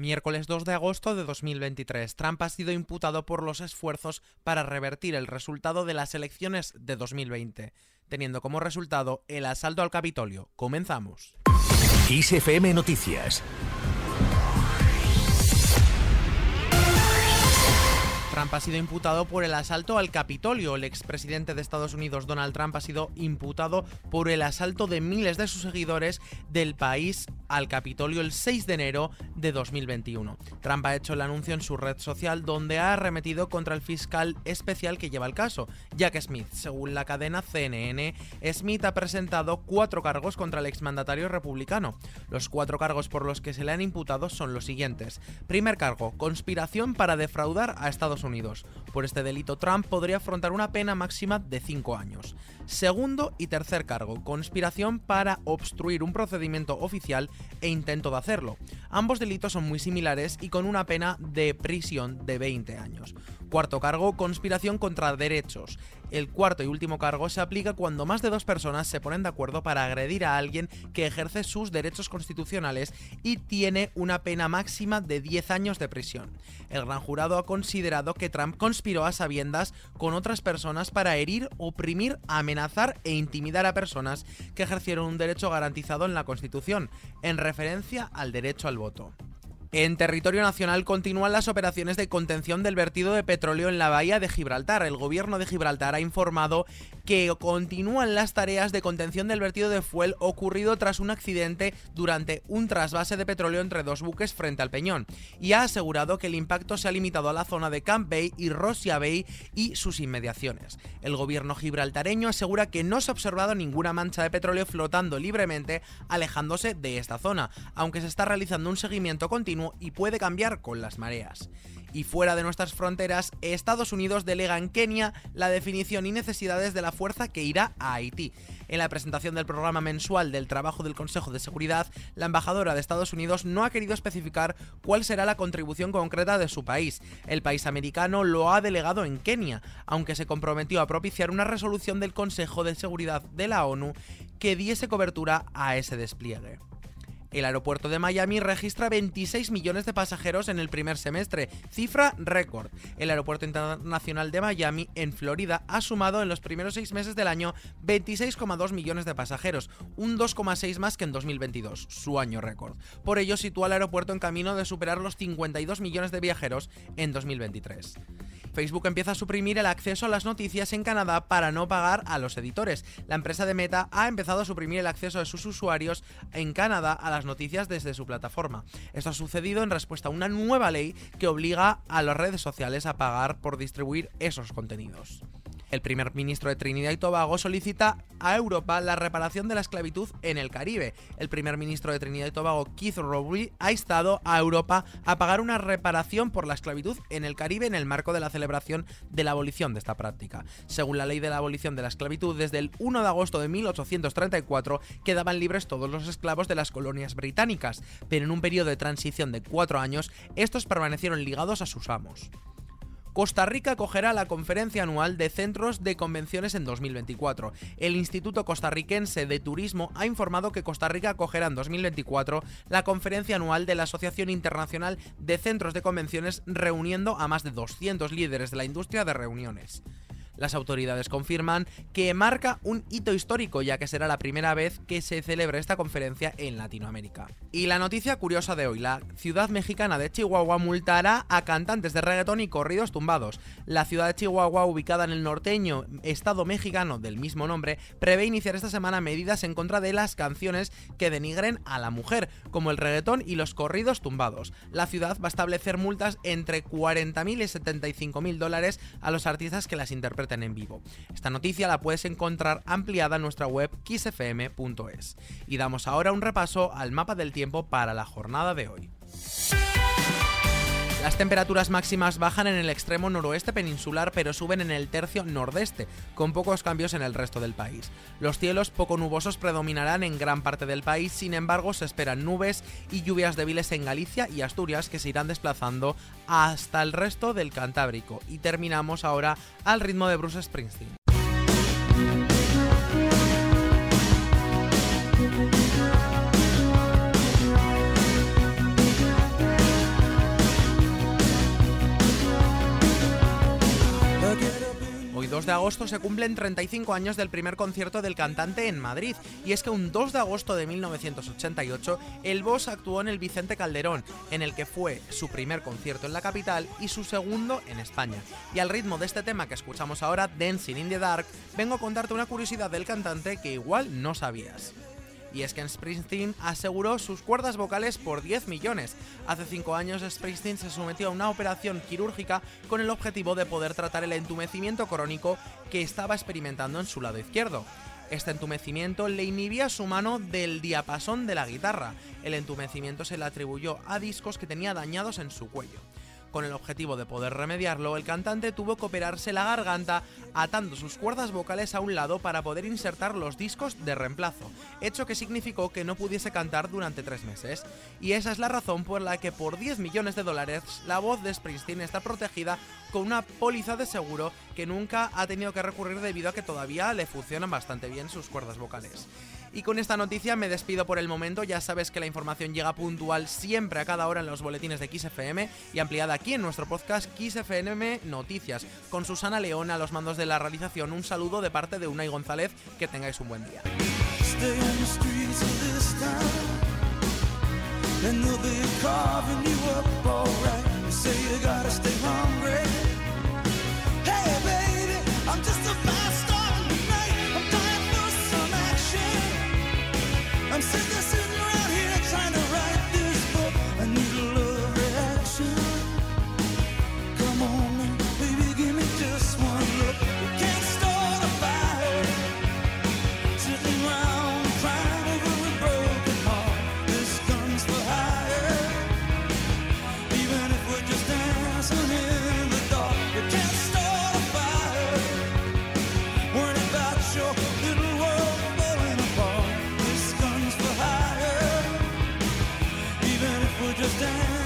Miércoles 2 de agosto de 2023, Trump ha sido imputado por los esfuerzos para revertir el resultado de las elecciones de 2020, teniendo como resultado el asalto al Capitolio. Comenzamos. ISFM Noticias Trump ha sido imputado por el asalto al Capitolio. El expresidente de Estados Unidos, Donald Trump, ha sido imputado por el asalto de miles de sus seguidores del país al Capitolio el 6 de enero de 2021. Trump ha hecho el anuncio en su red social donde ha arremetido contra el fiscal especial que lleva el caso, Jack Smith. Según la cadena CNN, Smith ha presentado cuatro cargos contra el exmandatario republicano. Los cuatro cargos por los que se le han imputado son los siguientes. Primer cargo, conspiración para defraudar a Estados Unidos. Por este delito, Trump podría afrontar una pena máxima de 5 años. Segundo y tercer cargo, conspiración para obstruir un procedimiento oficial e intento de hacerlo. Ambos delitos son muy similares y con una pena de prisión de 20 años. Cuarto cargo, conspiración contra derechos. El cuarto y último cargo se aplica cuando más de dos personas se ponen de acuerdo para agredir a alguien que ejerce sus derechos constitucionales y tiene una pena máxima de 10 años de prisión. El gran jurado ha considerado que Trump conspiró a sabiendas con otras personas para herir, oprimir, amenazar e intimidar a personas que ejercieron un derecho garantizado en la Constitución, en referencia al derecho al voto. En territorio nacional continúan las operaciones de contención del vertido de petróleo en la bahía de Gibraltar. El gobierno de Gibraltar ha informado que continúan las tareas de contención del vertido de fuel ocurrido tras un accidente durante un trasvase de petróleo entre dos buques frente al Peñón y ha asegurado que el impacto se ha limitado a la zona de Camp Bay y Rosia Bay y sus inmediaciones. El gobierno gibraltareño asegura que no se ha observado ninguna mancha de petróleo flotando libremente alejándose de esta zona, aunque se está realizando un seguimiento continuo y puede cambiar con las mareas. Y fuera de nuestras fronteras, Estados Unidos delega en Kenia la definición y necesidades de la fuerza que irá a Haití. En la presentación del programa mensual del trabajo del Consejo de Seguridad, la embajadora de Estados Unidos no ha querido especificar cuál será la contribución concreta de su país. El país americano lo ha delegado en Kenia, aunque se comprometió a propiciar una resolución del Consejo de Seguridad de la ONU que diese cobertura a ese despliegue. El aeropuerto de Miami registra 26 millones de pasajeros en el primer semestre, cifra récord. El aeropuerto internacional de Miami, en Florida, ha sumado en los primeros seis meses del año 26,2 millones de pasajeros, un 2,6 más que en 2022, su año récord. Por ello, sitúa al aeropuerto en camino de superar los 52 millones de viajeros en 2023. Facebook empieza a suprimir el acceso a las noticias en Canadá para no pagar a los editores. La empresa de Meta ha empezado a suprimir el acceso de sus usuarios en Canadá a las noticias desde su plataforma. Esto ha sucedido en respuesta a una nueva ley que obliga a las redes sociales a pagar por distribuir esos contenidos. El primer ministro de Trinidad y Tobago solicita a Europa la reparación de la esclavitud en el Caribe. El primer ministro de Trinidad y Tobago, Keith Rowley, ha instado a Europa a pagar una reparación por la esclavitud en el Caribe en el marco de la celebración de la abolición de esta práctica. Según la ley de la abolición de la esclavitud, desde el 1 de agosto de 1834 quedaban libres todos los esclavos de las colonias británicas, pero en un periodo de transición de cuatro años, estos permanecieron ligados a sus amos. Costa Rica acogerá la conferencia anual de centros de convenciones en 2024. El Instituto Costarricense de Turismo ha informado que Costa Rica acogerá en 2024 la conferencia anual de la Asociación Internacional de Centros de Convenciones reuniendo a más de 200 líderes de la industria de reuniones. Las autoridades confirman que marca un hito histórico ya que será la primera vez que se celebre esta conferencia en Latinoamérica. Y la noticia curiosa de hoy, la ciudad mexicana de Chihuahua multará a cantantes de reggaetón y corridos tumbados. La ciudad de Chihuahua, ubicada en el norteño estado mexicano del mismo nombre, prevé iniciar esta semana medidas en contra de las canciones que denigren a la mujer, como el reggaetón y los corridos tumbados. La ciudad va a establecer multas entre 40.000 y 75.000 dólares a los artistas que las interpreten en vivo. Esta noticia la puedes encontrar ampliada en nuestra web kissfm.es. Y damos ahora un repaso al mapa del tiempo para la jornada de hoy. Las temperaturas máximas bajan en el extremo noroeste peninsular pero suben en el tercio nordeste, con pocos cambios en el resto del país. Los cielos poco nubosos predominarán en gran parte del país, sin embargo se esperan nubes y lluvias débiles en Galicia y Asturias que se irán desplazando hasta el resto del Cantábrico. Y terminamos ahora al ritmo de Bruce Springsteen. De agosto se cumplen 35 años del primer concierto del cantante en Madrid, y es que un 2 de agosto de 1988 el Boss actuó en el Vicente Calderón, en el que fue su primer concierto en la capital y su segundo en España. Y al ritmo de este tema que escuchamos ahora, Dancing in the Dark, vengo a contarte una curiosidad del cantante que igual no sabías y es que Springsteen aseguró sus cuerdas vocales por 10 millones. Hace 5 años Springsteen se sometió a una operación quirúrgica con el objetivo de poder tratar el entumecimiento crónico que estaba experimentando en su lado izquierdo. Este entumecimiento le inhibía su mano del diapasón de la guitarra. El entumecimiento se le atribuyó a discos que tenía dañados en su cuello. Con el objetivo de poder remediarlo, el cantante tuvo que operarse la garganta atando sus cuerdas vocales a un lado para poder insertar los discos de reemplazo, hecho que significó que no pudiese cantar durante tres meses. Y esa es la razón por la que por 10 millones de dólares la voz de Springsteen está protegida con una póliza de seguro que nunca ha tenido que recurrir debido a que todavía le funcionan bastante bien sus cuerdas vocales. Y con esta noticia me despido por el momento. Ya sabes que la información llega puntual siempre a cada hora en los boletines de XFM y ampliada aquí en nuestro podcast XFM Noticias. Con Susana León a los mandos de la realización, un saludo de parte de Unai González. Que tengáis un buen día. just dance.